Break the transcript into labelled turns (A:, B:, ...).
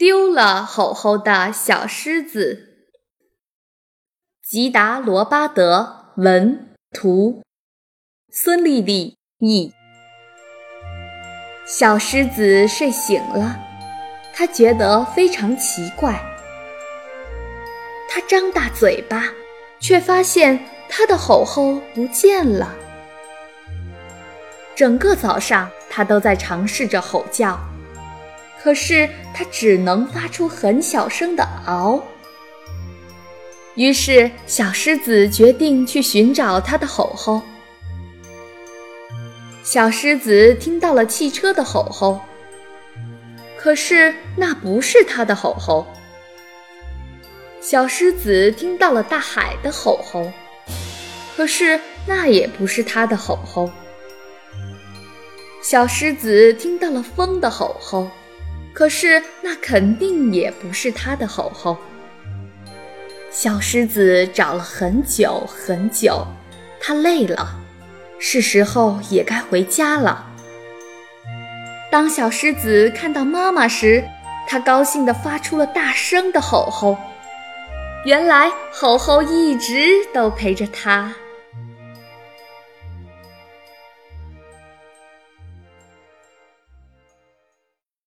A: 丢了吼吼的小狮子，吉达罗巴德文图，孙丽丽译。小狮子睡醒了，他觉得非常奇怪。他张大嘴巴，却发现他的吼吼不见了。整个早上，他都在尝试着吼叫。可是它只能发出很小声的“嗷”。于是小狮子决定去寻找它的吼吼。小狮子听到了汽车的吼吼，可是那不是它的吼吼。小狮子听到了大海的吼吼，可是那也不是它的吼吼。小狮子听到了风的吼吼。可是那肯定也不是它的吼吼。小狮子找了很久很久，它累了，是时候也该回家了。当小狮子看到妈妈时，它高兴地发出了大声的吼吼。原来吼吼一直都陪着它。